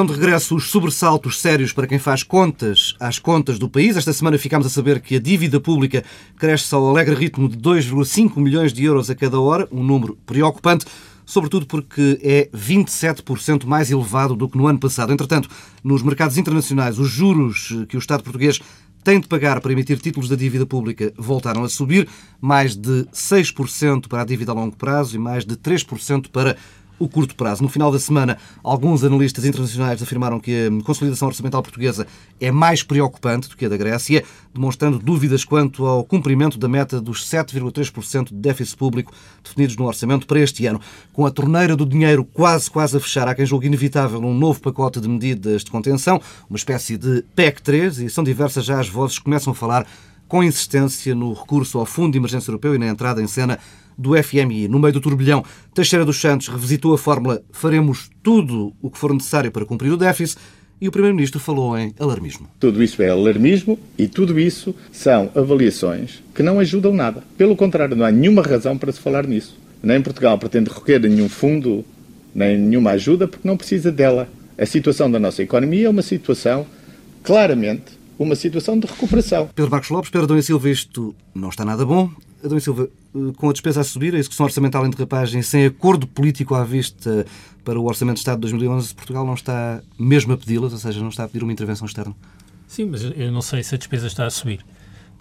Estão de regresso os sobressaltos sérios para quem faz contas às contas do país. Esta semana ficámos a saber que a dívida pública cresce ao alegre ritmo de 2,5 milhões de euros a cada hora, um número preocupante, sobretudo porque é 27% mais elevado do que no ano passado. Entretanto, nos mercados internacionais, os juros que o Estado português tem de pagar para emitir títulos da dívida pública voltaram a subir, mais de 6% para a dívida a longo prazo e mais de 3% para o curto prazo. No final da semana, alguns analistas internacionais afirmaram que a consolidação orçamental portuguesa é mais preocupante do que a da Grécia, demonstrando dúvidas quanto ao cumprimento da meta dos 7,3% de déficit público definidos no orçamento para este ano. Com a torneira do dinheiro quase, quase a fechar, há quem julgue inevitável um novo pacote de medidas de contenção, uma espécie de PEC 3, e são diversas já as vozes que começam a falar com insistência no recurso ao Fundo de Emergência Europeu e na entrada em cena do FMI. No meio do turbilhão, Teixeira dos Santos revisitou a fórmula faremos tudo o que for necessário para cumprir o déficit e o Primeiro-Ministro falou em alarmismo. Tudo isso é alarmismo e tudo isso são avaliações que não ajudam nada. Pelo contrário, não há nenhuma razão para se falar nisso. Nem Portugal pretende recorrer a nenhum fundo, nem nenhuma ajuda, porque não precisa dela. A situação da nossa economia é uma situação claramente uma situação de recuperação. Pedro Marcos Lopes, Pedro Adão Silva, isto não está nada bom. Adão Silva, eh, com a despesa a subir, a execução orçamental em derrapagem, sem acordo político à vista para o Orçamento de Estado de 2011, Portugal não está mesmo a pedi-las, ou seja, não está a pedir uma intervenção externa? Sim, mas eu não sei se a despesa está a subir.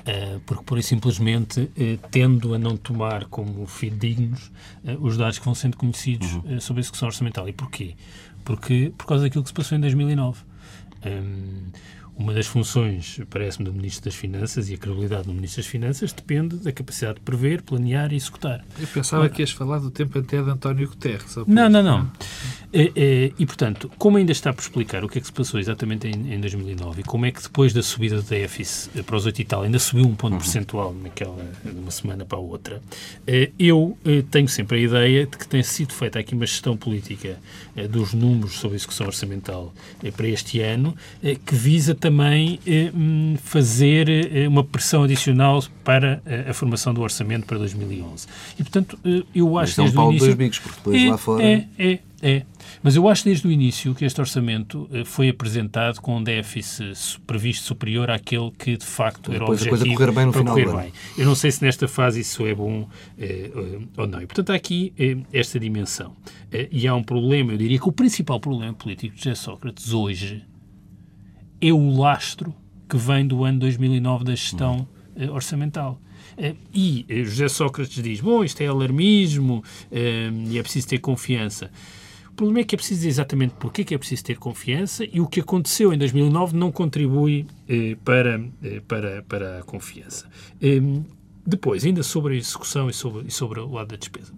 Eh, porque, por isso, simplesmente, eh, tendo a não tomar como fidedignos os dados que vão sendo conhecidos uhum. sobre a execução orçamental. E porquê? Porque, por causa daquilo que se passou em 2009. Um, uma das funções, parece-me, do Ministro das Finanças e a credibilidade do Ministro das Finanças depende da capacidade de prever, planear e executar. Eu pensava que ias falar do tempo até de António Guterres. Não, não, não. É, é, e, portanto, como ainda está por explicar o que é que se passou exatamente em, em 2009 e como é que depois da subida do déficit para os 8 e tal ainda subiu um ponto uhum. percentual naquela, de uma semana para a outra, é, eu é, tenho sempre a ideia de que tem sido feita aqui uma gestão política é, dos números sobre a execução orçamental é, para este ano que visa também também eh, hum, fazer eh, uma pressão adicional para eh, a formação do orçamento para 2011. E, portanto, eu acho que. É um pau início... dois bicos, porque depois é, lá fora. É, é, é. Mas eu acho desde o início que este orçamento foi apresentado com um déficit previsto superior àquele que de facto era o objetivo. a coisa correr bem no final correr bem. Eu não sei se nesta fase isso é bom eh, ou não. E, portanto, há aqui eh, esta dimensão. Eh, e há um problema, eu diria que o principal problema político de José Sócrates hoje é o lastro que vem do ano 2009 da gestão uh, orçamental. Uh, e uh, José Sócrates diz: bom, isto é alarmismo e é preciso ter confiança. O problema é que é preciso dizer exatamente porquê que é preciso ter confiança e o que aconteceu em 2009 não contribui para, para, para a confiança. depois, ainda sobre a execução e sobre, e sobre o lado da despesa.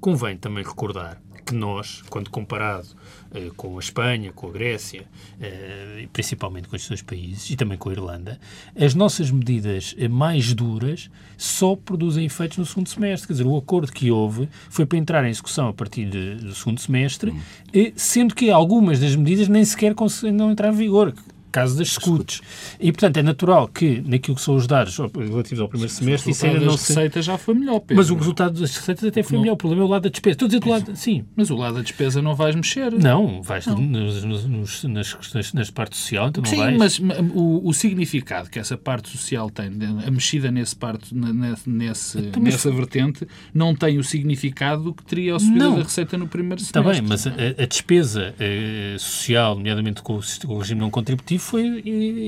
Convém também recordar que nós, quando comparado eh, com a Espanha, com a Grécia, eh, principalmente com estes dois países e também com a Irlanda, as nossas medidas eh, mais duras só produzem efeitos no segundo semestre. Quer dizer, o acordo que houve foi para entrar em execução a partir de, do segundo semestre, hum. sendo que algumas das medidas nem sequer conseguiram entrar em vigor caso das escutas. E, portanto, é natural que, naquilo que são os dados relativos ao primeiro semestre, isso ainda não se... receitas já foi melhor, Pedro. Mas o resultado das receitas até foi não. melhor. O problema é o lado da despesa. Estou a dizer do lado... Sim. Mas o lado da despesa não vais mexer. Não, vais não. Nos, nos, nas, nas, nas partes social, então não Sim, vais... mas o, o, significado que essa parte social tem, a mexida nesse parte, nesse, então, mas... nessa vertente, não tem o significado que teria a subida não. da receita no primeiro semestre. Está bem, mas a, a despesa eh, social, nomeadamente com o, com o regime não contributivo, foi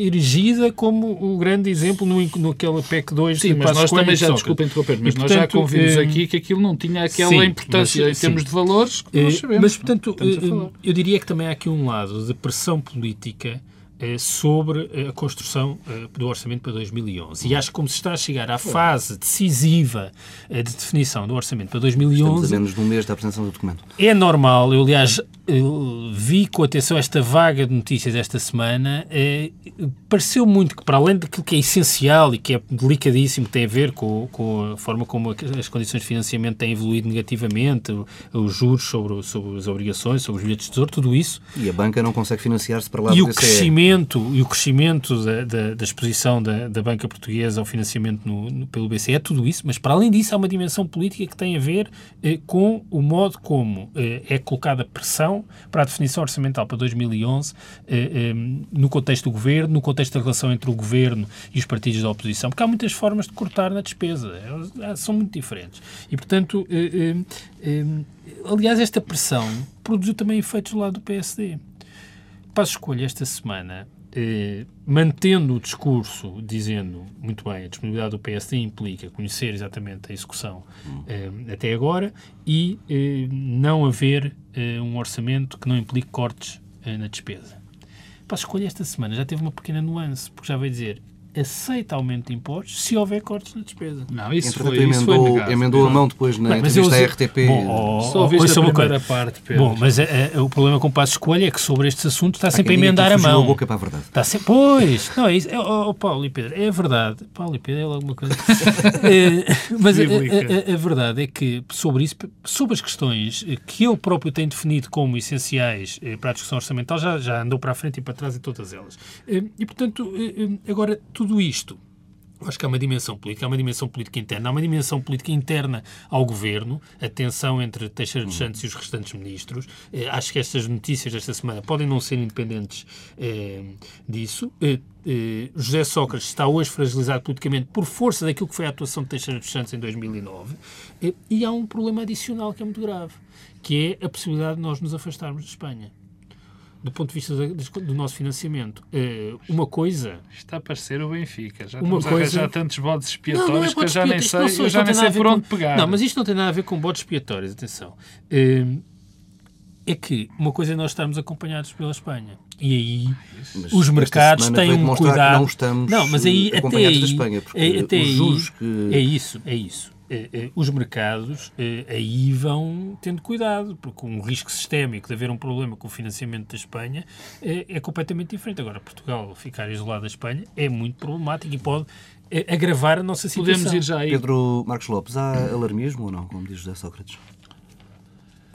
erigida como o grande exemplo no, naquela PEC 2 Sim, mas nós também já, desculpa interromper, mas e, nós já convimos eh, aqui que aquilo não tinha aquela sim, importância mas, em termos sim. de valores que nós eh, sabemos. Mas, portanto, eh, eu diria que também há aqui um lado de pressão política sobre a construção do orçamento para 2011. E acho que como se está a chegar à fase decisiva de definição do orçamento para 2011... Estamos a menos de um mês da apresentação do documento. É normal, eu aliás vi com atenção esta vaga de notícias esta semana, eh, pareceu muito que, para além daquilo que é essencial e que é delicadíssimo, que tem a ver com, com a forma como as condições de financiamento têm evoluído negativamente, os juros sobre, sobre as obrigações, sobre os bilhetes de tesouro, tudo isso. E a banca não consegue financiar-se para lá e o crescimento E o crescimento da, da, da exposição da, da, banca portuguesa ao financiamento no, no, pelo BCE, é tudo isso, mas para além disso há uma dimensão política que tem a ver eh, com o modo como eh, é colocada pressão para a definição orçamental para 2011 eh, eh, no contexto do governo, no contexto da relação entre o governo e os partidos da oposição, porque há muitas formas de cortar na despesa, é, são muito diferentes. E, portanto, eh, eh aliás, esta pressão produziu também efeitos do lado do PSD. Passo escolha esta semana eh, mantendo o discurso, dizendo, muito bem, a disponibilidade do PSD implica conhecer exatamente a execução eh, até agora e eh, não haver eh, um orçamento que não implique cortes eh, na despesa. A escolha esta semana já teve uma pequena nuance, porque já veio dizer aceita aumento de impostos se houver cortes na despesa. Não, isso Entretanto, foi, emendou, isso foi negado. emendou a mão depois na Bem, entrevista à RTP. Bom, oh, Só ouviste a primeira parte, Pedro. Bom, mas é, é, o problema com o passo escolha é que sobre estes assuntos está sempre a emendar a mão. A boca para a verdade. Está sempre, pois, não é isso. É, oh, oh, Paulo e Pedro, é verdade. Paulo e Pedro é alguma coisa. é, mas a, a, a, verdade é que sobre isso, sobre as questões que eu próprio tenho definido como essenciais eh, para a discussão orçamental, já, já andou para a frente e para trás em todas elas. Eh, e, portanto, eh, agora, tudo isto Acho que há uma dimensão política, há uma dimensão política interna, há uma dimensão política interna ao governo, a tensão entre Teixeira dos Santos e os restantes ministros. Eh, acho que estas notícias desta semana podem não ser independentes eh, disso. Eh, eh, José Sócrates está hoje fragilizado politicamente por força daquilo que foi a atuação de Teixeira dos Santos em 2009. Eh, e há um problema adicional que é muito grave, que é a possibilidade de nós nos afastarmos de Espanha do ponto de vista do nosso financiamento. Eh, uma coisa. Está a parecer o Benfica. Já uma coisa... já tantos bodes expiatórios não, não é que eu já nem sei, eu já nem sei por onde com... pegar. Não, mas isto não tem nada a ver com bodes expiatórios, atenção. Eh, é que uma coisa é nós estarmos acompanhados pela Espanha. E aí mas os mercados têm um cuidado. não estamos não, mas aí, até aí, da Espanha, porque é, até aí, que... é isso, é isso. Eh, eh, os mercados eh, aí vão tendo cuidado, porque um risco sistémico de haver um problema com o financiamento da Espanha é completamente diferente. Agora, Portugal ficar isolado da Espanha é muito problemático e pode agravar a nossa situação. Podemos ir já aí. Pedro Marcos Lopes, há alarmismo ou não, como diz José Sócrates?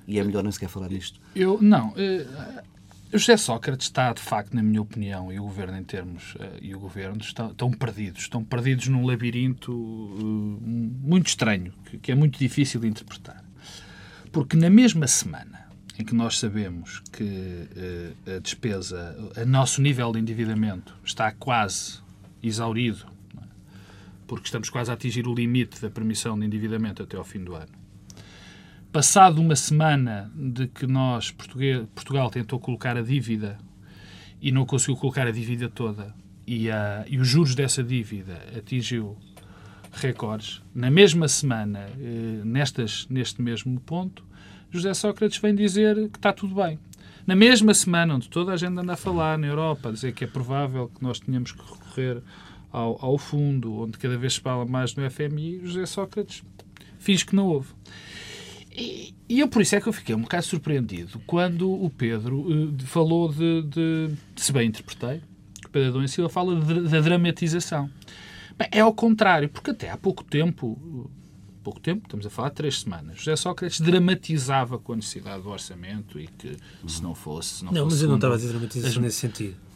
E é melhor nem sequer falar nisto. Eu, não. José Sócrates está, de facto, na minha opinião, e o governo em termos, uh, e o governo estão, estão, perdidos. Estão perdidos num labirinto uh, muito estranho, que, que, é muito difícil de interpretar. Porque na mesma semana em que nós sabemos que uh, a despesa, o nosso nível de endividamento está quase exaurido, é? porque estamos quase a atingir o limite da permissão de endividamento até ao fim do ano, passado uma semana de que nós, Portugal, tentou colocar a dívida e não conseguiu colocar a dívida toda, e, a, e os juros dessa dívida atingiu recordes, na mesma semana, eh, nestas, neste mesmo ponto, José Sócrates vem dizer que está tudo bem. Na mesma semana, onde toda a gente anda a falar na Europa, a dizer que é provável que nós tenhamos que recorrer ao, ao fundo, onde cada vez se fala mais no FMI, José Sócrates finge que não houve. E, e eu por isso é que eu fiquei um bocado surpreendido quando o Pedro uh, falou de, de, se bem interpretei, o Pedro Adão Silva fala da dramatização. Bem, é ao contrário, porque até há pouco tempo, pouco tempo, estamos a falar de três semanas, José Sócrates dramatizava com a necessidade do orçamento e que se não fosse... Se não, não fosse mas eu não estava a dizer dramatização nesse sentido.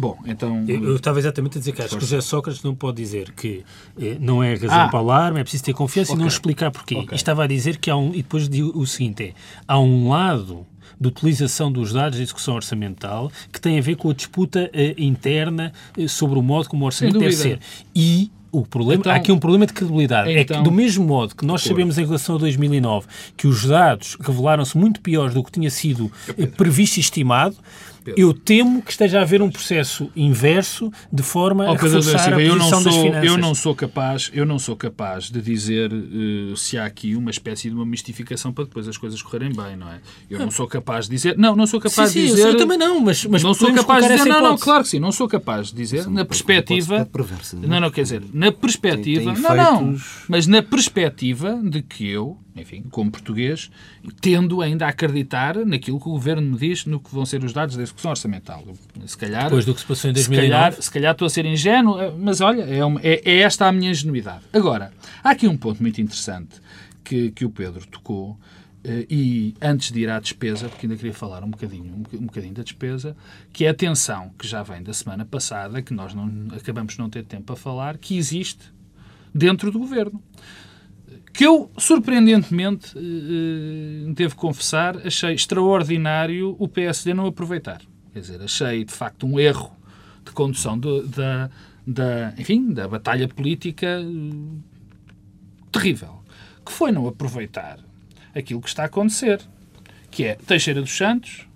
Bom, então. Eu, eu, estava exatamente a dizer que acho que José Sócrates não pode dizer que eh, não é razão ah, para alarme, é preciso ter confiança okay. e não explicar porquê. Okay. E estava a dizer que há um. E depois o seguinte: é, há um lado de utilização dos dados de execução orçamental que tem a ver com a disputa eh, interna eh, sobre o modo como o orçamento deve ser. E o problema, então, há aqui um problema de credibilidade. Então, é que, então- do mesmo modo que nós sabemos em relação a 2009 que os dados revelaram-se muito piores do que tinha sido previsto e estimado, Pedro. Eu temo que esteja a haver um processo inverso de forma oh, a reforçar a posição eu não sou, das finanças. Eu não sou capaz, eu não sou capaz de dizer uh, se há aqui uma espécie de uma mistificação para depois as coisas correrem bem, não é? Eu não, não sou capaz de dizer, não, não sou capaz sim, de dizer. eu também não, mas, mas não sou capaz de dizer, não, não, claro que sim, não sou capaz de dizer na perspectiva, perversa, não, não, não quer dizer, na perspectiva, tem, tem não, não, mas na perspectiva de que eu enfim, como português, tendo ainda a acreditar naquilo que o governo me diz no que vão ser os dados da execução orçamental. Se calhar, Depois do que se passou em 2009. Se calhar, se calhar estou a ser ingênuo, mas olha, é, uma, é, é, esta a minha ingenuidade. Agora, há aqui um ponto muito interessante que, que o Pedro tocou, eh, e antes de ir à despesa, porque ainda queria falar um bocadinho, um bocadinho da despesa, que é a tensão que já vem da semana passada, que nós não acabamos de não ter tempo a falar, que existe dentro do governo que eu, surpreendentemente, eh, devo confessar, achei extraordinário o PSD não aproveitar. Quer dizer, achei de facto um erro de condução da, da, enfim, da batalha política terrível, que foi não aproveitar aquilo que está a acontecer, que é Teixeira dos Santos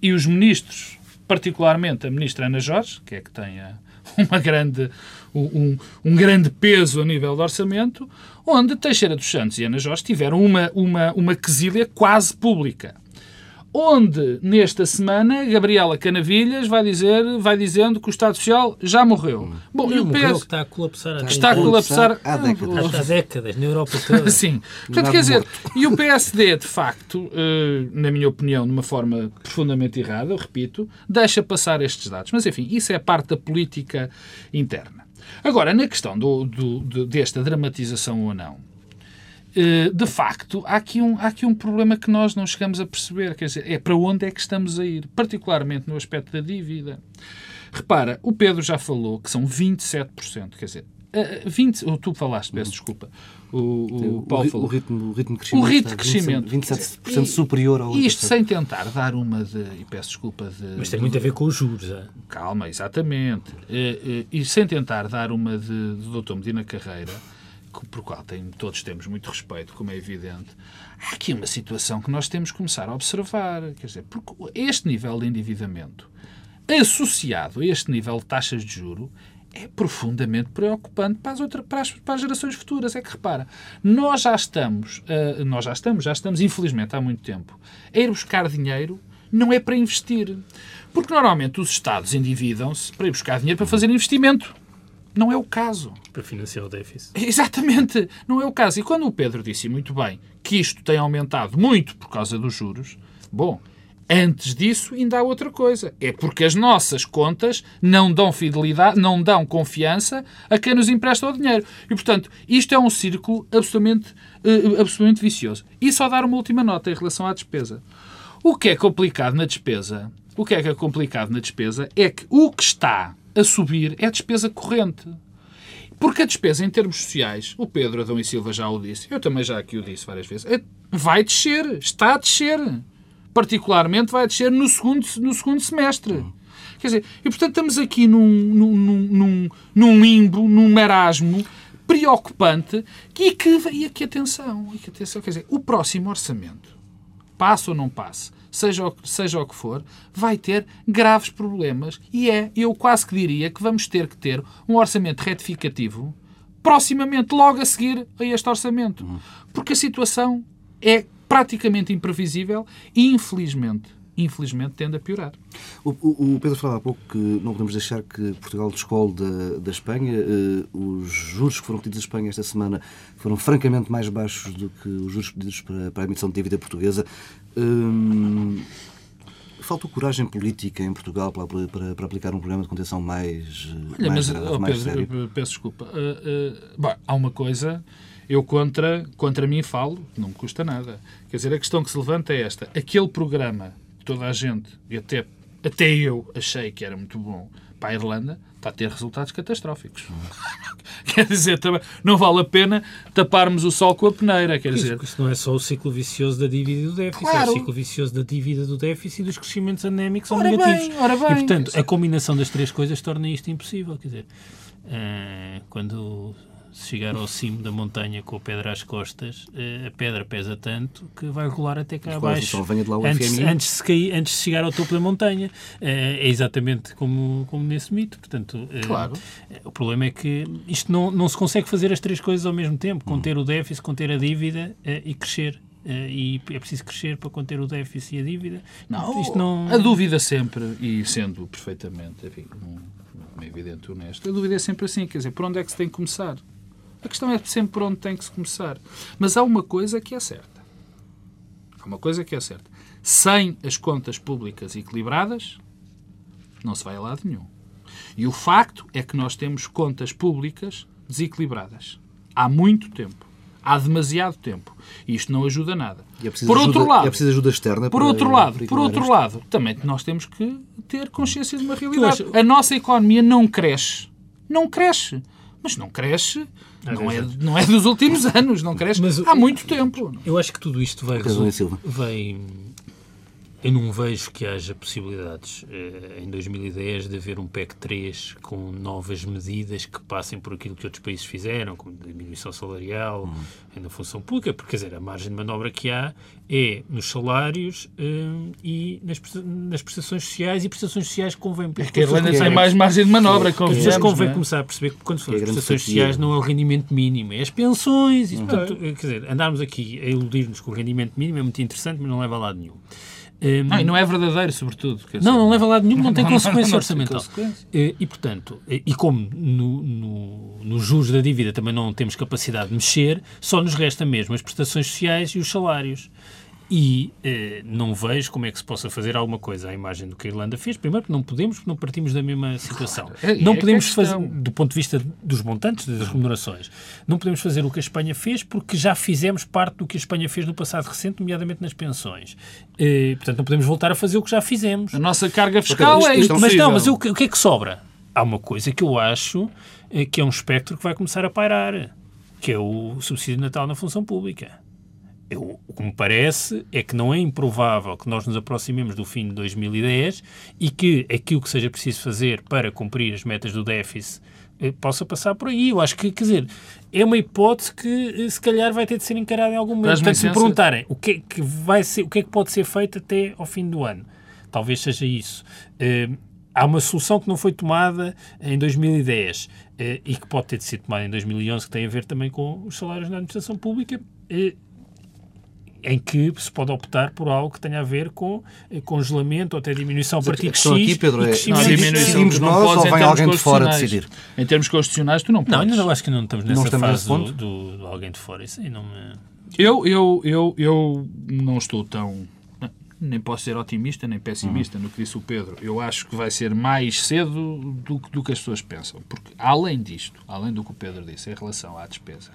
e os ministros, particularmente a ministra Ana Jorge, que é que tem a, uma grande, um, um, grande peso a nível de orçamento, onde Teixeira dos Santos e Ana Jorge tiveram uma, uma, uma quesília quase pública onde nesta semana Gabriela Canavilhas vai dizer, vai dizendo que o Estado Social já morreu. Hum. Bom, e o PS está a colapsar, está, está a colapsar há décadas. há décadas na Europa toda. Sim. Portanto, quer dizer, e o PSD de facto, eh, na minha opinião, de uma forma profundamente errada, eu repito, deixa passar estes dados. Mas enfim, isso é parte da política interna. Agora, na questão do, do, desta dramatização ou não, de facto, há aqui, um, há aqui um problema que nós não chegamos a perceber. Quer dizer, é para onde é que estamos a ir, particularmente no aspecto da dívida. Repara, o Pedro já falou que são 27%, quer dizer, 20, ou tu falaste, peço desculpa. O, o Paulo o, falou. O ritmo, o ritmo de crescimento. O ritmo de crescimento. 27%, 27 superior ao Isto sem tentar dar uma de. E peço desculpa de. Mas tem muito a ver com os juros. É? Calma, exatamente. E, e, e, sem tentar dar uma de, de Dr. Medina Carreira por qual tem, todos temos muito respeito, como é evidente, há aqui uma situação que nós temos que começar a observar. Quer dizer, porque este nível de endividamento, associado a este nível de taxas de juro, é profundamente preocupante para as, outras, para as, para as gerações futuras. É que repara, nós já estamos, uh, nós já estamos, já estamos, infelizmente, há muito tempo, a ir buscar dinheiro não é para investir. Porque normalmente os Estados endividam-se para ir buscar dinheiro para fazer investimento. Não é o caso. Para financiar o déficit. Exatamente, não é o caso. E quando o Pedro disse muito bem que isto tem aumentado muito por causa dos juros, bom, antes disso ainda há outra coisa. É porque as nossas contas não dão fidelidade, não dão confiança a quem nos empresta o dinheiro. E, portanto, isto é um círculo absolutamente, uh, absolutamente vicioso. E só dar uma última nota em relação à despesa. O que é complicado na despesa, o que é que é complicado na despesa é que o que está a subir é a despesa corrente. Porque a despesa em termos sociais, o Pedro Adão e Silva já o disse, eu também já aqui o disse várias vezes, é, vai descer, está a descer. Particularmente vai descer no segundo, no segundo semestre. Quer dizer, e portanto estamos aqui num, num, num, num limbo, num marasmo preocupante e que, e aqui atenção, e que atenção, quer dizer, o próximo orçamento, passe ou não passe, seja o, seja o que for, vai ter graves problemas. E é, eu quase que diria que vamos ter que ter um orçamento retificativo proximamente, logo a seguir a este orçamento. Porque a situação é praticamente imprevisível e, infelizmente, infelizmente, tende a piorar. O, o, o, Pedro falava há pouco que não podemos deixar que Portugal descole da, da Espanha. Uh, os juros que foram pedidos à Espanha esta semana foram francamente mais baixos do que os juros pedidos para, para a emissão de dívida portuguesa. Uh, falta coragem política em Portugal para, para, para, aplicar um programa de contenção mais, Olha, mais, mas, grave, oh, mais Pedro, sério? peço desculpa. Uh, bom, há uma coisa eu contra, contra mim falo, não me custa nada. Quer dizer, a questão que se levanta é esta. Aquele programa toda a gente, e até, até eu achei que era muito bom para a Irlanda, está a ter resultados catastróficos. quer dizer, também não vale a pena taparmos o sol com a peneira. Quer dizer... Isso, não é só o ciclo vicioso da dívida e do déficit, claro. é o ciclo vicioso da dívida do déficit e dos crescimentos anémicos ora negativos. Bem, ora bem. E, portanto, a combinação das três coisas torna isto impossível. Quer dizer, eh, quando se chegar ao cimo da montanha com a pedra às costas, eh, a pedra pesa tanto que vai rolar até cá abaixo antes, antes, de cair, antes de chegar ao topo da montanha. Eh, é exatamente como, como nesse mito. Portanto, eh, claro. o problema é que isto não, não se consegue fazer as três coisas ao mesmo tempo: conter o déficit, conter a dívida e crescer. e é preciso crescer para conter o déficit e a dívida. Não, Isto não... A dúvida sempre, e sendo perfeitamente enfim, um, um evidente honesto, a dúvida é sempre assim: quer dizer, por onde é que se tem que começar? A questão é sempre por onde tem que se começar. Mas há uma coisa que é certa. Há uma coisa que é certa. Sem as contas públicas equilibradas, não se vai a lado nenhum. E o facto é que nós temos contas públicas desequilibradas. Há muito tempo. Há demasiado tempo. E isto não ajuda nada. É por outro ajuda, lado, é preciso ajuda externa por outro lado, por outro lado, também nós temos que ter consciência de uma realidade. A nossa economia não cresce. Não cresce Mas não cresce, não é, não é dos últimos anos, não cresce Mas há muito tempo. Eu acho que tudo isto vai vai eu não vejo que haja possibilidades eh, em 2010 de haver um PEC 3 com novas medidas que passem por aquilo que outros países fizeram, como diminuição salarial Hum. na função pública, porque quer dizer, a margem de manobra que há é nos salários eh, e nas, nas prestações sociais e prestações sociais que convém. É que a Irlanda que tem mais margem de manobra, As pessoas convenhamos, convém é? começar a perceber que quando Que é falamos a de grande prestações fatia. sociais não é o rendimento mínimo, é as pensões. Isso, portanto, quer dizer, andarmos aqui a iludir-nos com o rendimento mínimo é muito interessante, mas não leva a lado nenhum. Hum, Não, e não é verdadeiro, sobretudo. não, dizer, não leva a lado nenhum, não tem Não, não, consequência não tem orçamental. consequência. Eh, E, portanto, eh, e como no, no, nos juros da dívida também não temos capacidade de mexer, só nos resta mesmo as prestações sociais e os salários. E eh, não vejo como é que se possa fazer alguma coisa à imagem do que a Irlanda fez. Primeiro, porque não podemos, porque não partimos da mesma situação. É- não é podemos fazer, do ponto de vista dos montantes, das remunerações, não podemos fazer o que a Espanha fez, porque já fizemos parte do que a Espanha fez no passado recente, nomeadamente nas pensões. Eh, portanto, não podemos voltar a fazer o que já fizemos. A nossa carga fiscal isto- é isto- Mas não, mas o que, o que é que sobra? Há uma coisa que eu acho eh, que é um espectro que vai começar a pairar, que é o subsídio de Natal na função pública. Eu, o que me parece é que não é improvável que nós nos aproximemos do fim de 2010 e que aquilo que seja preciso fazer para cumprir as metas do déficit eh, possa passar por aí. Eu acho que, quer dizer, é uma hipótese que eh, se calhar vai ter de ser encarada em algum momento. Portanto, se me perguntarem o que, é que vai ser, o que é que pode ser feito até ao fim do ano, talvez seja isso. Eh, há uma solução que não foi tomada em 2010 eh, e que pode ter de ser tomada em 2011, que tem a ver também com os salários na administração pública, eh, em que se pode optar por algo que tenha a ver com eh, congelamento ou até diminuição a partir de questão X aqui, Pedro, e é- Não, não nós podes ou em vem termos alguém de fora constitucionais. decidir? Em termos constitucionais, tu não Não, podes. ainda não, acho que não estamos Não nessa estamos fase do, do- do alguém de fora. Isso aí não me... Eu, eu, eu, eu não estou tão. Nem posso ser otimista nem pessimista no que disse o Pedro. Eu acho que vai ser mais cedo do, que- do que as pessoas pensam. Porque, além disto, além do que o Pedro disse em relação à despesa,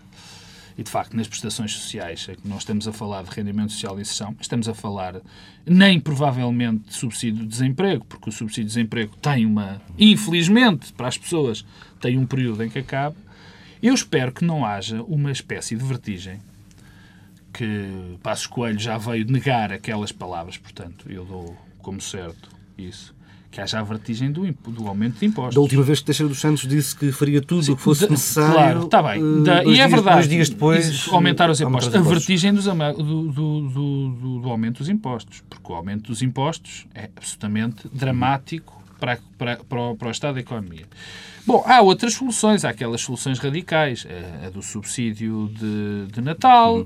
e de facto nas prestações sociais, é que nós estamos a falar de rendimento social de inserção, estamos a falar nem provavelmente de subsídio de desemprego, porque o subsídio de desemprego tem uma. Infelizmente, para as pessoas, tem um período em que acaba. Eu espero que não haja uma espécie de vertigem que Passos Coelho já veio negar aquelas palavras, portanto, eu dou como certo isso, que haja a vertigem do, do aumento de impostos. Da última vez que Teixeira dos Santos disse que faria tudo o que fosse Da- necessário. Claro, está bem. eh, Da- e é dias- verdade. Dois dias depois. Aumentar os eh, impostos. aumentar A vertigem dos do, do, do, aumento dos impostos. Porque o aumento dos impostos é absolutamente dramático para, para, para, o, para o Estado da Economia. Bom, há outras soluções. Há aquelas soluções radicais. A, a do subsídio de, de Natal.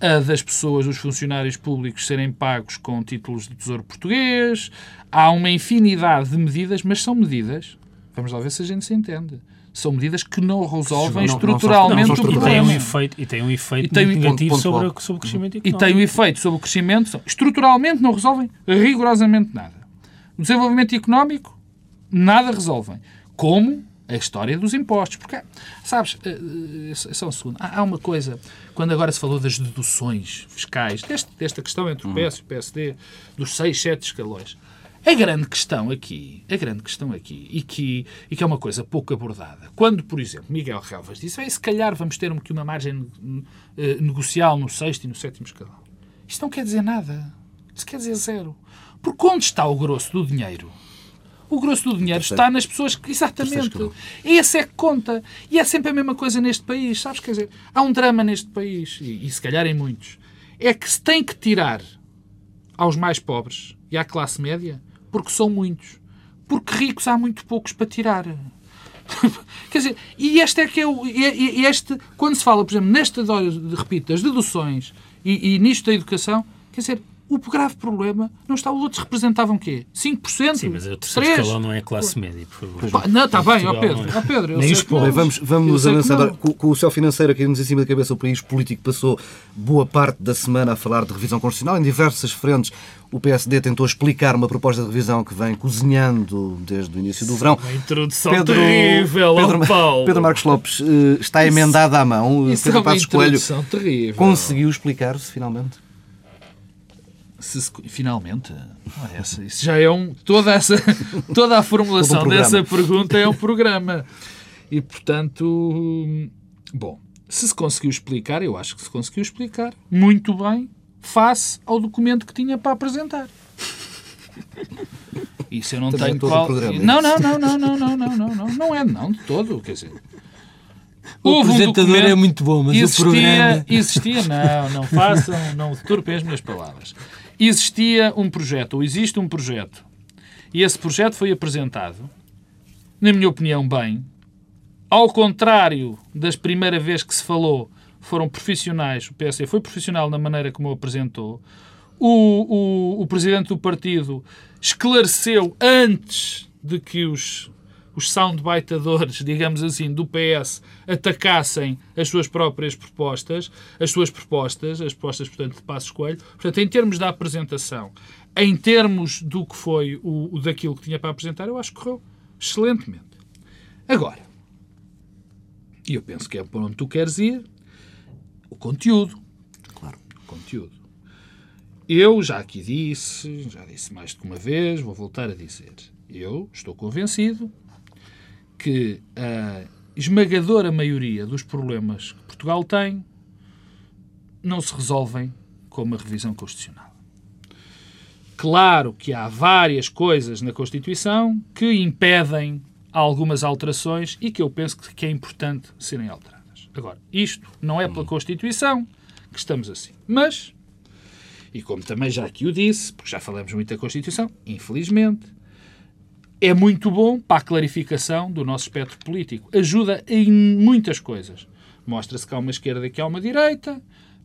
A das pessoas, dos funcionários públicos serem pagos com títulos de Tesouro Português. Há uma infinidade de medidas, mas são medidas. Vamos lá ver se a gente se entende. São medidas que não resolvem Não- não estruturalmente não são o E tem um problema. efeito, e tem um efeito E tem um- negativo ponto- sobre, ponto sobre o crescimento E económico. tem um efeito sobre o crescimento. Estruturalmente não resolvem rigorosamente nada. O desenvolvimento económico, nada resolvem. Como a história dos impostos. Porque, sabes, eh, eh, só um segundo. Há uma coisa, quando agora se falou das deduções fiscais, deste- desta questão entre o PS e o PSD, dos seis, sete escalões. A grande questão aqui, a grande questão aqui, e que, e que é uma coisa pouco abordada, quando, por exemplo, Miguel Relvas disse, "Bem, se calhar vamos ter aqui uma margem eh, negocial no sexto e no sétimo escalão. Isto não quer dizer nada. Isso quer dizer zero. Porque onde está o grosso do dinheiro? O grosso do dinheiro está nas pessoas que. Exatamente. Esse é que conta. E é sempre a mesma coisa neste país. Sabes? Quer dizer, há um drama neste país, e, e se calhar em muitos. É que se tem que tirar aos mais pobres e à classe média, porque são muitos. Porque ricos há muito poucos para tirar. Quer dizer, e este é que é o. Este, quando se fala, por exemplo, nesta, repito, das deduções e, e nisto da educação, quer dizer, o grave problema não está. Os outros representavam o quê? 5%? Sim, mas o terceiro 3%? escalão não é classe média, por favor. Não, está bem, ó Pedro. não é. Ó Pedro eu Nem os que pobres. vamos, vamos que avançar. Com, com o céu financeiro aqui nos em cima da cabeça, o país político passou boa parte da semana a falar de revisão constitucional. Em diversas frentes, o PSD tentou explicar uma proposta de revisão que vem cozinhando desde o início do verão. Uma introdução terrível ao Pedro, Paulo. Pedro Marcos Lopes eh, está emendada à mão. Isso é Pedro uma Passos Coelho introdução terrível. conseguiu explicar-se finalmente. Se finalmente, essa- isso já é um. Toda, essa, toda a formulação um dessa pergunta é um programa. E, portanto, bom, se se conseguiu explicar, eu acho que se conseguiu explicar muito bem face ao documento que tinha para apresentar. Isso eu não Também tenho qual... Não, não, não, não, não, não, não, não, não, não é não de todo, quer dizer. O Houve um apresentador documento- é muito bom, mas existia, o programa... Existia, não, não façam, não deturpem as minhas palavras. Existia um projeto, ou existe um projeto, e esse projeto foi apresentado, na minha opinião, bem, ao contrário das primeiras vezes que se falou, foram profissionais, o PSD foi profissional na maneira como o apresentou, o, o, o presidente do partido esclareceu antes de que os, os soundbiteadores, digamos assim, do PS atacassem as suas próprias propostas, as suas propostas, as propostas, portanto, de Passos Coelho. Portanto, em termos da apresentação, em termos do que foi o, o daquilo que tinha para apresentar, eu acho que correu excelentemente. Agora, e eu penso que é por onde tu queres ir, o conteúdo. Claro. O conteúdo. Eu já aqui disse, já disse mais de uma vez, vou voltar a dizer. Eu estou convencido que a esmagadora maioria dos problemas que Portugal tem não se resolvem com uma revisão constitucional. Claro que há várias coisas na Constituição que impedem algumas alterações e que eu penso que é importante serem alteradas. Agora, isto não é pela Constituição que estamos assim. Mas, e como também já aqui o disse, porque já falamos muito da Constituição, infelizmente, é muito bom para a clarificação do nosso espectro político. Ajuda em muitas coisas. Mostra-se que há uma esquerda e que há uma direita.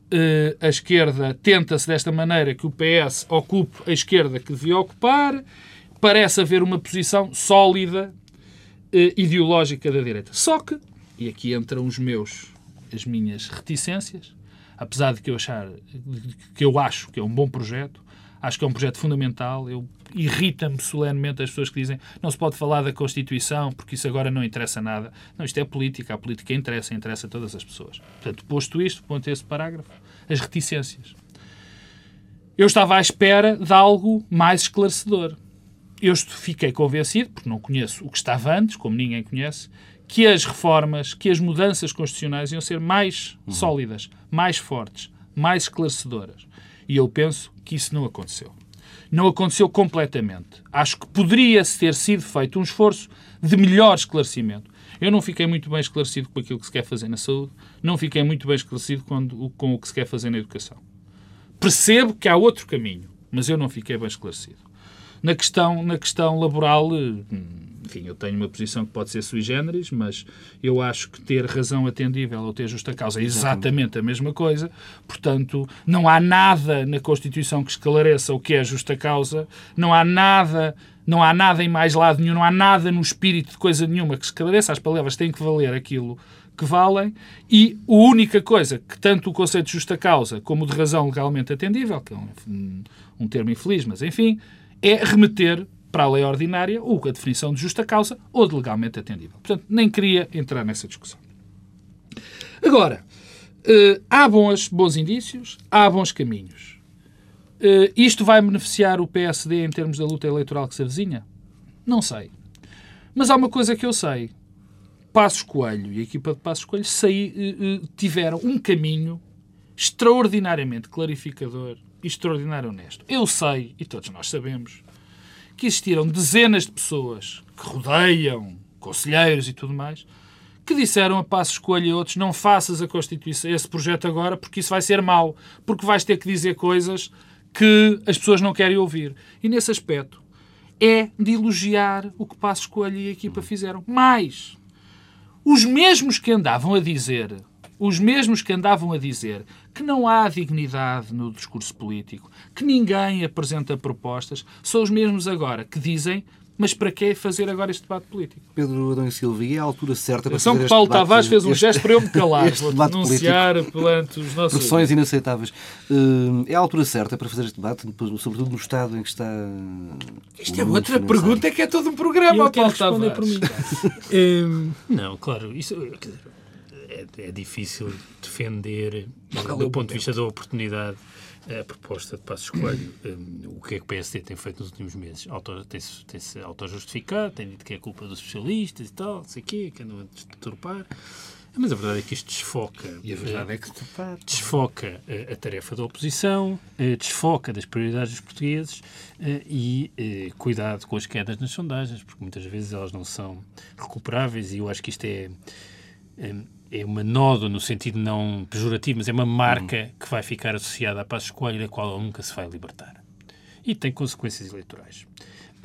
Eh, a esquerda tenta-se desta maneira que o PS ocupe a esquerda que devia ocupar. Parece haver uma posição sólida eh, ideológica da direita. Só que, e aqui entram os meus, as minhas reticências, apesar de que eu achar que eu acho que é um bom projeto, acho que é um projeto fundamental. Eu irrita-me solenemente as pessoas que dizem não se pode falar da Constituição porque isso agora não interessa nada. Não, isto é política, a política interessa, interessa a todas as pessoas. Portanto, posto isto, ponto esse parágrafo, as reticências. Eu estava à espera de algo mais esclarecedor. Eu fiquei convencido, porque não conheço o que estava antes, como ninguém conhece, que as reformas, que as mudanças constitucionais iam ser mais sólidas, mais fortes, mais esclarecedoras. E eu penso que isso não aconteceu. Não aconteceu completamente. Acho que poderia ter sido feito um esforço de melhor esclarecimento. Eu não fiquei muito bem esclarecido com aquilo que se quer fazer na saúde, não fiquei muito bem esclarecido quando, com o que se quer fazer na educação. Percebo que há outro caminho, mas eu não fiquei bem esclarecido. Na questão, na questão laboral, eh, enfim, eu tenho uma posição que pode ser sui generis, mas eu acho que ter razão atendível ou ter justa causa é exatamente a mesma coisa. Portanto, não há nada na Constituição que esclareça o que é justa causa, não há nada, não há nada em mais lado nenhum, não há nada no espírito de coisa nenhuma que esclareça. As palavras têm que valer aquilo que valem e a única coisa que tanto o conceito de justa causa como o de razão legalmente atendível, que é um, um termo infeliz, mas enfim, é remeter para a lei ordinária ou a definição de justa causa ou de legalmente atendível. Portanto, nem queria entrar nessa discussão. Agora, eh, há bons, bons indícios, há bons caminhos. Eh, isto vai beneficiar o PSD em termos da luta eleitoral que se avizinha? Não sei. Mas há uma coisa que eu sei. Passos Coelho e a equipa de Passos Coelho saí, eh, tiveram um caminho extraordinariamente clarificador e extraordinariamente honesto. Eu sei, e todos nós sabemos, que existiram dezenas de pessoas que rodeiam, conselheiros e tudo mais, que disseram a Passos Coelho e outros não faças a Constituição, esse projeto agora, porque isso vai ser mau, porque vais ter que dizer coisas que as pessoas não querem ouvir. E nesse aspecto é de elogiar o que Passos Coelho e a equipa fizeram. Mais, os mesmos que andavam a dizer, os mesmos que andavam a dizer que não há dignidade no discurso político, que ninguém apresenta propostas, são os mesmos agora que dizem mas para que fazer agora este debate político? Pedro Adão e Silva, e é a altura certa para Atenção fazer Paulo debate, Tavares fez um este- gesto para eu me calar. este Vou denunciar perante os nossos... Pressões inaceitáveis. Eh, É a altura certa para fazer este debate, sobretudo no estado em que está. Isto é outra financeiro. pergunta que é todo um E programa, eu Paulo responder por Tavares. mim. Hum, não, claro, isso quer dizer, é, é difícil defender, do ponto de vista da oportunidade, a proposta de Passos Coelho, um, o que é que o PSD tem feito nos últimos meses? Tem-se, tem-se auto-justificado, tem dito que é culpa dos socialistas e tal, não sei o quê, que andam a deturpar. Mas a verdade é que isto desfoca. E a verdade é que desfoca a, a tarefa da oposição, eh, desfoca das prioridades dos portugueses eh, e eh, cuidado com as quedas nas sondagens, porque muitas vezes elas não são recuperáveis e eu acho que isto é, é, uma nódoa no sentido não pejorativo, mas é uma marca que vai ficar associada à paz escolha da qual ele nunca se vai libertar. E tem consequências eleitorais.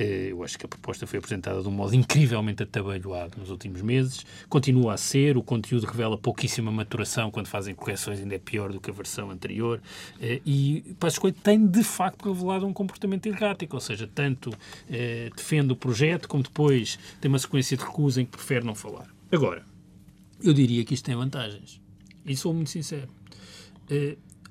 Eh, eu acho que a proposta foi apresentada de um modo incrivelmente atabalhoado nos últimos meses. Continua a ser. O conteúdo revela pouquíssima maturação. Quando fazem correções, ainda é pior do que a versão anterior. Eh, e Passos Coelho tem, de facto, revelado um comportamento errático. Ou seja, tanto eh, defende o projeto, como depois tem uma sequência de recusa em que prefere não falar. Agora, eu diria que isto tem vantagens. E sou muito sincero.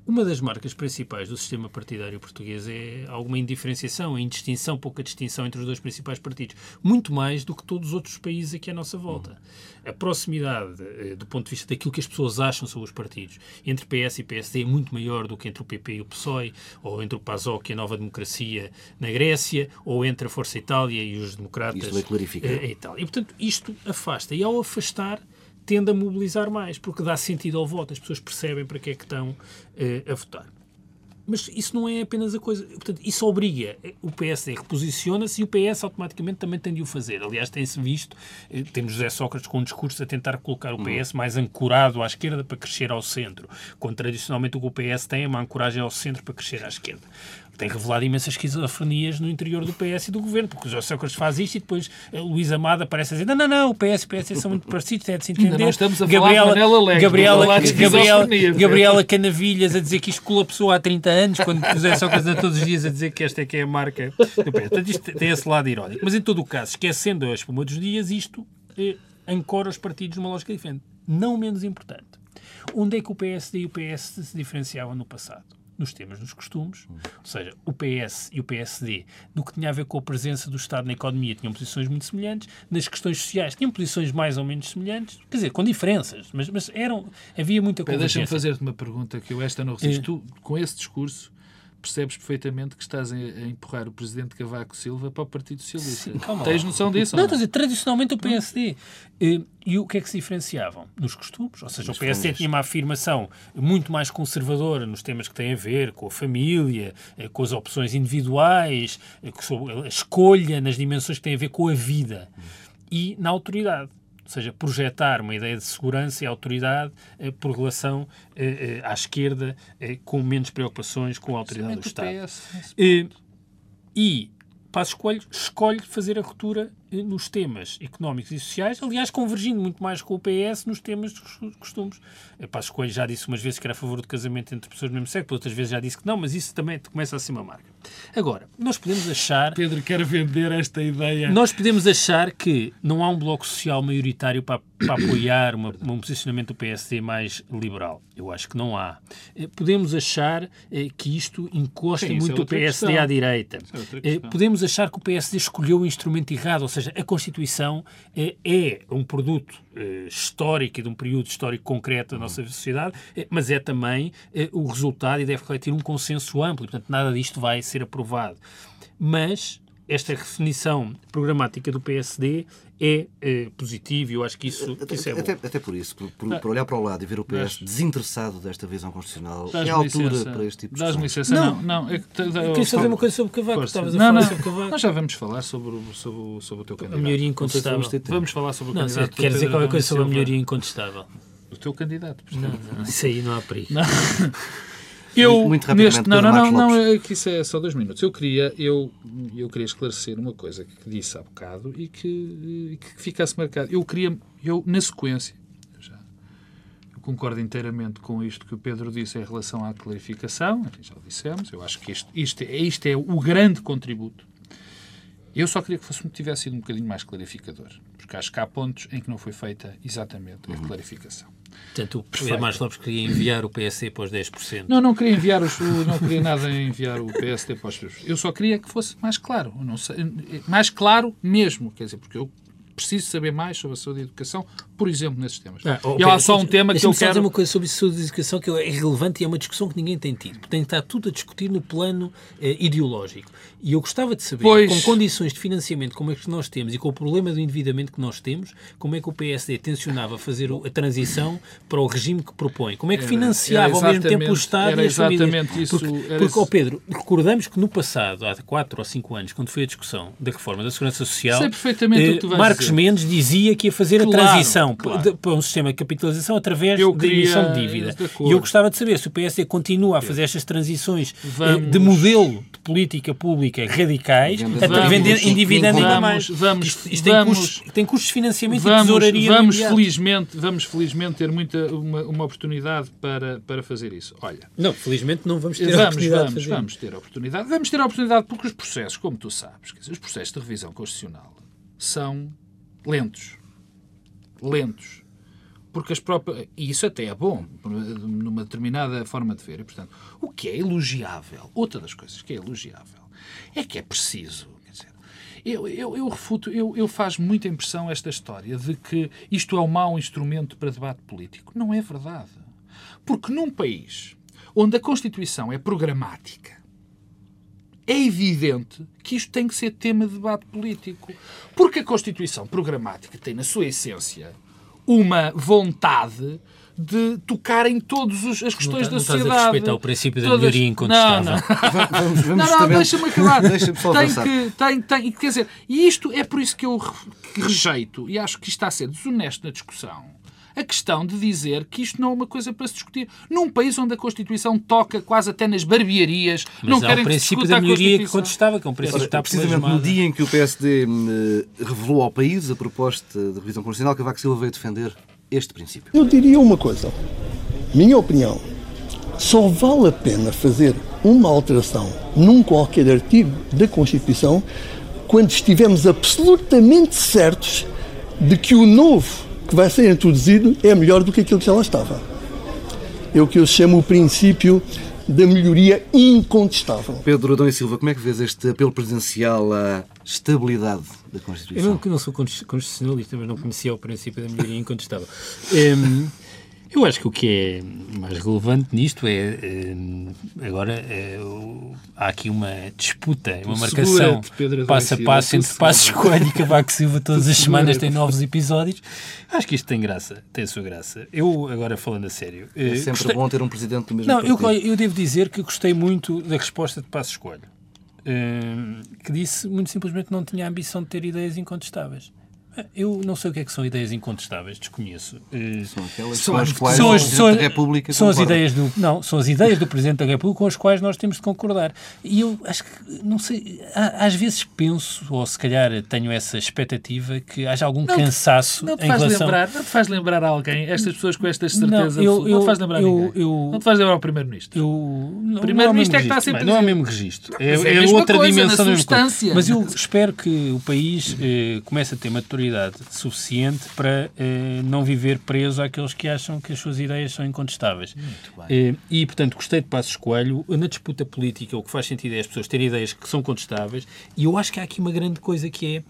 Uma das marcas principais do sistema partidário português é alguma indiferenciação, a indistinção, pouca distinção entre os dois principais partidos. Muito mais do que todos os outros países aqui à nossa volta. A proximidade, eh, do ponto de vista daquilo que as pessoas acham sobre os partidos, entre PS e PSD é muito maior do que entre o PP e o PSOE, ou entre o PASOK e a Nova Democracia na Grécia, ou entre a Força Itália e os democratas Isto vai clarificar. eh. E, portanto, isto afasta. E ao afastar tende a mobilizar mais, porque dá sentido ao voto, as pessoas percebem para que é que estão eh, a votar. Mas isso não é apenas a coisa. Portanto, isso obriga. O PSD reposiciona-se e o PS automaticamente também tem de o fazer. Aliás, tem-se visto, eh, temos José Sócrates com um discurso a tentar colocar o PS mais ancorado à esquerda para crescer ao centro, quando tradicionalmente o que o PS tem é uma ancoragem ao centro para crescer à esquerda tem revelado imensas esquizofrenias no interior do PS e do governo, porque o José Sócrates faz isto e depois eh, Luís Amada parece a dizer: não, não, não, o PS e o PS são muito parecidos, é de se entender. Não estamos a falar de Manela Alegre, Gabriela, falar de Gabriela, esquizofrenia. Gabriela Canavilhas a dizer que isto colapsou há 30 anos, quando o José Sócrates anda todos os dias a dizer que esta é que é a marca do PS. Portanto, isto tem esse lado irónico. Mas em todo o caso, esquecendo a espuma dos dias, isto eh, ancora os partidos numa lógica diferente. Não menos importante. Onde é que o PSD e o PS se diferenciavam no passado? Nos temas dos costumes, ou seja, o PS e o PSD, no que tinha a ver com a presença do Estado na economia, tinham posições muito semelhantes, nas questões sociais tinham posições mais ou menos semelhantes, quer dizer, com diferenças, mas, mas eram, havia muita Pá, Deixa-me fazer-te uma pergunta que eu esta não resisto. Tu, com esse discurso, percebes perfeitamente que estás a, a empurrar o presidente Cavaco Silva para o Partido Socialista. Sim, calma. Tens noção disso? Não, a dizer, tradicionalmente o PSD. Eh, E o que é que se diferenciavam? Nos costumes. Ou seja, o PSD tinha uma afirmação muito mais conservadora nos temas que têm a ver com a família, eh, com as opções individuais, eh, com sobre a escolha nas dimensões que têm a ver com a vida. E na autoridade. Ou seja, projetar uma ideia de segurança e autoridade eh, por relação eh, eh, à esquerda, eh, com menos preocupações com a autoridade do Estado. PS. Eh, e Passos Coelho escolhe fazer a ruptura nos temas económicos e sociais, aliás, convergindo muito mais com o PS nos temas dos cos- costumes. Eh, Passos Coelho já disse umas vezes que era a favor do casamento entre pessoas do mesmo sexo, outras vezes já disse que não, mas isso também começa a ser uma marca. Agora, nós podemos achar Pedro quer vender esta ideia. nós podemos achar que não há um bloco social maioritário para, para apoiar uma- um posicionamento do PSD mais liberal. Eu acho que não há. Eh, Podemos achar eh, que isto encosta Sim, é muito o outra PSD questão. à direita. É Eh. Podemos achar que o PSD escolheu o instrumento errado, ou seja, a Constituição eh, é um produto eh, histórico e de um período histórico concreto da nossa sociedade, eh, mas é também o resultado e deve refletir um consenso amplo, e, portanto, nada disto vai ser aprovado. Mas esta definição programática do PSD é eh, positiva e eu acho que isso, que isso é bom. Até, até por isso, por, por- por olhar para o lado e ver o PS Mas- desinteressado desta visão constitucional, é a altura licença. para este tipo de Dás-me licença. Não. Não, não. É Queres fazer uma coisa sobre Cavaco? Força. Estavas a Não, falar não. sobre Cavaco? Nós já vamos falar sobre, o- sobre, o- sobre, o- o teu A candidato. melhoria Não se vamos incontestável. Vamos falar sobre o Não, candidato. quer dizer qualquer coisa sobre a melhoria incontestável. O teu candidato. Não, não, isso aí não há perigo. Eu, Muito- rapidamente, neste, não, não, não, não, é que isso é só dois minutos. Eu queria, eu, eu queria esclarecer uma coisa que disse há bocado e que, que ficasse marcado. Eu queria, eu, na sequência, eu já eu concordo inteiramente com isto que o Pedro disse em relação à clarificação, já o dissemos, eu acho que isto, isto, é, isto é o grande contributo. Eu só queria que fosse, tivesse sido um bocadinho mais clarificador, porque acho que há pontos em que não foi feita exatamente a clarificação. Portanto, o Pedro Marcos Lopes queria enviar o PSD para os 10%. Não, não queria enviar os, não queria nada enviar o PSD para os seus. Eu só queria que fosse mais claro. Sei, mais claro mesmo, quer dizer, porque eu preciso saber mais sobre a saúde e a educação, por exemplo, nesses temas. Ah, oh, e há só um tema que eu só dizer quero... uma coisa sobre saúde e educação que é relevante e é uma discussão que ninguém tem tido. Tem que estar tudo a discutir no plano eh, ideológico. E eu gostava de saber, Pois. com condições de financiamento como é que nós temos e com o problema do endividamento que nós temos, como é que o PSD tencionava fazer a transição para o regime que propõe? Como é que Era- financiava era ao mesmo tempo o Estado era e as famílias? exatamente isso, Porque, era porque isso. ó Pedro, recordamos que no passado, há 4 ou 5 anos, quando foi a discussão da reforma da Segurança Social, Sei perfeitamente o que eh, tu vais Marcos Mendes dizia que ia fazer Claro, a transição claro. para um sistema de capitalização através da emissão de dívida. E eu gostava de saber se o PSD continua a fazer estas transições eh, Vamos- de modelo de política pública radicais, Vamos- vamos- endividando ainda vamos- mais. vamos- isto, isto tem, vamos- custos, tem custos de financiamento e Vamos, tesouraria vamos, felizmente, vamos felizmente ter muita, uma, uma oportunidade para, para fazer isso. Olha, Não, felizmente não vamos ter a vamos, oportunidade vamos, vamos ter a oportunidade. Vamos ter a oportunidade porque os processos, como tu sabes, os processos de revisão constitucional são lentos. Lentos. Porque as próprias. E isso até é bom, numa determinada forma de ver. E, portanto, o que é elogiável, outra das coisas que é elogiável, é que é preciso. Eu, eu, eu refuto, eu, eu faz muita impressão esta história de que isto é um mau instrumento para debate político. Não é verdade. Porque num país onde a Constituição é programática, é evidente que isto tem que ser tema de debate político. Porque a Constituição programática tem, na sua essência, uma vontade de tocar em todas as questões Não da estás a sociedade. respeitar o princípio da Todas- melhoria incontestável. Não, não. Vamos, vamos Não, não, deixa-me acabar. Deixa-me só tem avançar. que, tem, tem, quer dizer, e isto é por isso que eu rejeito, e acho que isto está a ser desonesto na discussão, a questão de dizer que isto não é uma coisa para se discutir. Num país onde a Constituição toca quase até nas barbearias, Mas não querem o que se princípio da a melhoria que Constituição. contestava, que é um princípio que está Precisamente no dia em que o PSD hum, revelou ao país a proposta de revisão constitucional, Cavaco Silva veio defender este princípio. Eu diria uma coisa, minha opinião, só vale a pena fazer uma alteração num qualquer artigo da Constituição quando estivermos absolutamente certos de que o novo que vai ser introduzido é melhor do que aquilo que já lá estava. É o que eu chamo o princípio da melhoria incontestável. Pedro Adão e Silva, como é que vês este apelo presidencial à estabilidade da Eu Constituição? não, que não sou consti- constitucionalista, mas não conhecia o princípio da melhoria incontestável. Hum, eu acho que o que é mais relevante nisto é, hum, agora, é, há aqui uma disputa, uma marcação passo a passo entre Passos Coelho e Cavaco Silva todas as semanas tem novos episódios. Acho que isto tem graça, tem a sua graça. Eu, agora falando a sério... É eh, sempre gostei- bom ter um presidente do mesmo não, eu, partido. eu devo dizer que gostei muito da resposta de Passos Coelho, hum, que disse muito simplesmente que não tinha a ambição de ter ideias incontestáveis. Eu não sei o que é que são ideias incontestáveis, desconheço. Eh, São aquelas São com as quais são o as, Presidente são, da República são as ideias do não são as ideias do presidente da República com as quais nós temos de concordar e eu acho que não sei às vezes penso ou se calhar tenho essa expectativa que haja algum Não cansaço Não te em faz relação lembrar, não te faz lembrar alguém, estas pessoas com estas Não, certezas, não, eu- eu- te faz lembrar eu- ninguém. eu- não te faz lembrar o Primeiro-Ministro. Eu, não, Primeiro-Ministro não é que está Bem, Não é o presidente. mesmo registro. mas é É, é outra coisa, dimensão. da substância. Mas eu espero que o país eh, comece a ter maturidade suficiente para eh, não viver preso àqueles que acham que as suas ideias são incontestáveis. Eh, e, portanto, gostei de Passos Coelho. Na disputa política, o que faz sentido é as pessoas terem ideias que são contestáveis. E eu acho que há aqui uma grande coisa que é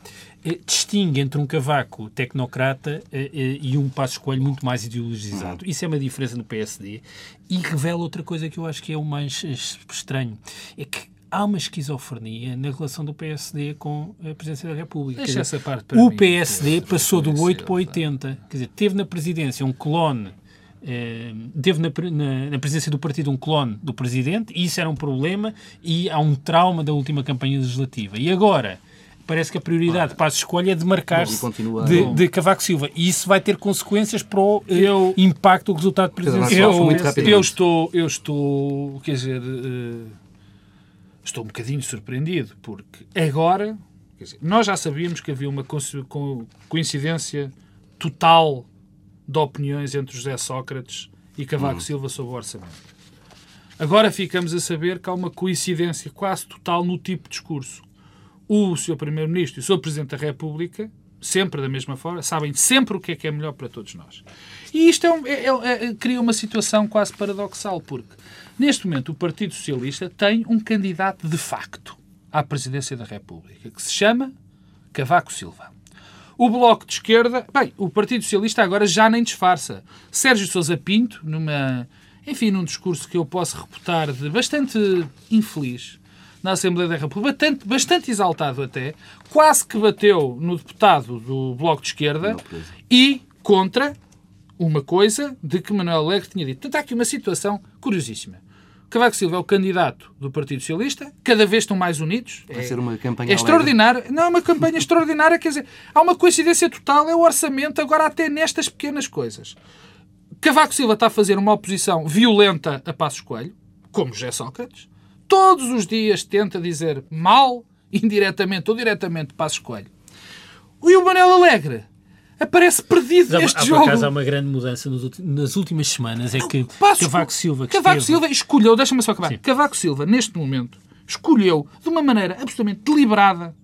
eh, distingue entre um cavaco tecnocrata eh, eh, e um Passos Coelho muito mais ideologizado. Isso é uma diferença no PSD e revela outra coisa que eu acho que é o mais estranho. É que há uma esquizofrenia na relação do PSD com a presidência da República. Deixa essa parte para o mim, PSD passou do Pedro 8 para o Silva. 80. Quer dizer, teve na presidência um clone eh, teve na, na- na presidência do partido um clone do presidente e isso era um problema e há um trauma da última campanha legislativa. E agora parece que a prioridade para a escolha é demarcar-se de, de Cavaco Silva. E isso vai ter consequências para o eh, Eu- impacto do resultado presidencial. Eu, eu estou, eu estou, quer dizer, eh, estou um bocadinho surpreendido, porque agora, dizer, nós já sabíamos que havia uma coinci- co- coincidência total de opiniões entre José Sócrates e Cavaco Silva sobre o orçamento. Agora ficamos a saber que há uma coincidência quase total no tipo de discurso. O Sr. Primeiro-Ministro e o Sr. Presidente da República, sempre da mesma forma, sabem sempre o que é que é melhor para todos nós. E isto é um- é- é- é- cria uma situação quase paradoxal, porque neste momento o Partido Socialista tem um candidato de facto à presidência da República, que se chama Cavaco Silva. O Bloco de Esquerda, bem, o Partido Socialista agora já nem disfarça. Sérgio Sousa Pinto, numa, enfim, num discurso que eu posso reputar de bastante infeliz na Assembleia da República, bastante, bastante exaltado até, quase que bateu no deputado do Bloco de Esquerda e contra uma coisa de que Manuel Alegre tinha dito. Portanto, há aqui uma situação curiosíssima. Cavaco Silva é o candidato do Partido Socialista, cada vez estão mais unidos. Vai é, ser uma campanha é extraordinário. Não, é uma campanha extraordinária, quer dizer, há uma coincidência total, é o orçamento, agora até nestas pequenas coisas. Cavaco Silva está a fazer uma oposição violenta a Passos Coelho, como José Sócrates. Todos os dias tenta dizer mal, indiretamente ou diretamente, Passos Coelho. E o Manuel Alegre aparece perdido Há, neste há, por jogo. acaso há uma grande mudança nas últimas semanas. É que Passos Cavaco Co- Silva, que Cavaco esteve- Silva escolheu, deixa-me só acabar. Sim. Cavaco Silva, neste momento, escolheu de uma maneira absolutamente deliberada,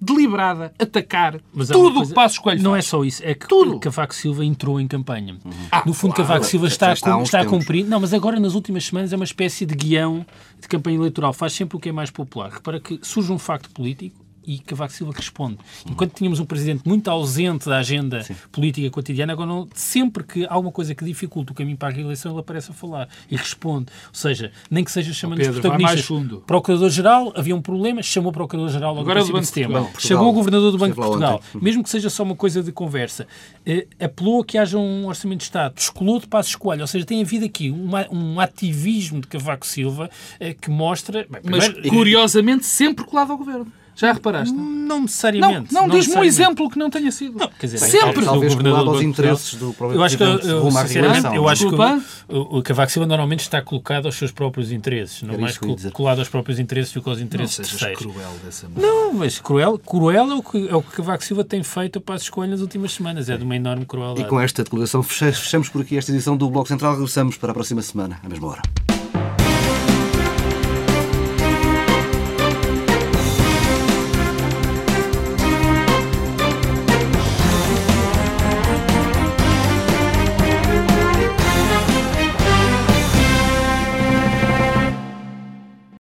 deliberada, atacar Mas tudo o que Passos Coelho Não faz. é só isso, é que Tudo. Cavaco Silva entrou em campanha. Ah, no fundo, claro. Cavaco Silva está, está está a cumprir. Não, mas agora nas últimas semanas é uma espécie de guião de campanha eleitoral. Faz sempre o que é mais popular. Repara que surge um facto político e Cavaco Silva responde. Enquanto tínhamos um presidente muito ausente da agenda política cotidiana, agora não- sempre que há alguma coisa que dificulta o caminho para a reeleição, ele aparece a falar e responde. Ou seja, nem que seja chamando os Pedro, protagonistas. Procurador-Geral, havia um problema, chamou o Procurador-Geral logo Agora é no do princípio de setembro. Portugal. Chamou o Governador do Banco de Portugal. ontem. Mesmo que seja só uma coisa de conversa. Eh, apelou a que haja um orçamento de Estado. Descolou de passo escolha. Ou seja, tem havido aqui uma- um ativismo de Cavaco Silva eh, que mostra... bem, Mas, primeiro, curiosamente, sempre colado ao governo. Já reparaste? não Não, necessariamente. não, diz-me um necessariamente. exemplo que não tenha sido. Não, quer dizer, Sempre. Talvez governador colado do aos interesses do próprio Eu acho que, presidente eu, sinceramente, eu acho que Desculpa. o, o, o Cavaco Silva normalmente está colocado aos seus próprios interesses, não Era mais que colado aos próprios interesses do que aos Não interesses sejas terceiros. cruel dessa maneira. Não, mas cruel, cruel é, o que, é o que Cavaco Silva tem feito para as escolhas nas últimas semanas. É de uma enorme E crueldade. com esta declaração fecha- fechamos por aqui esta edição do Bloco Central. Regressamos para a próxima semana, à mesma hora.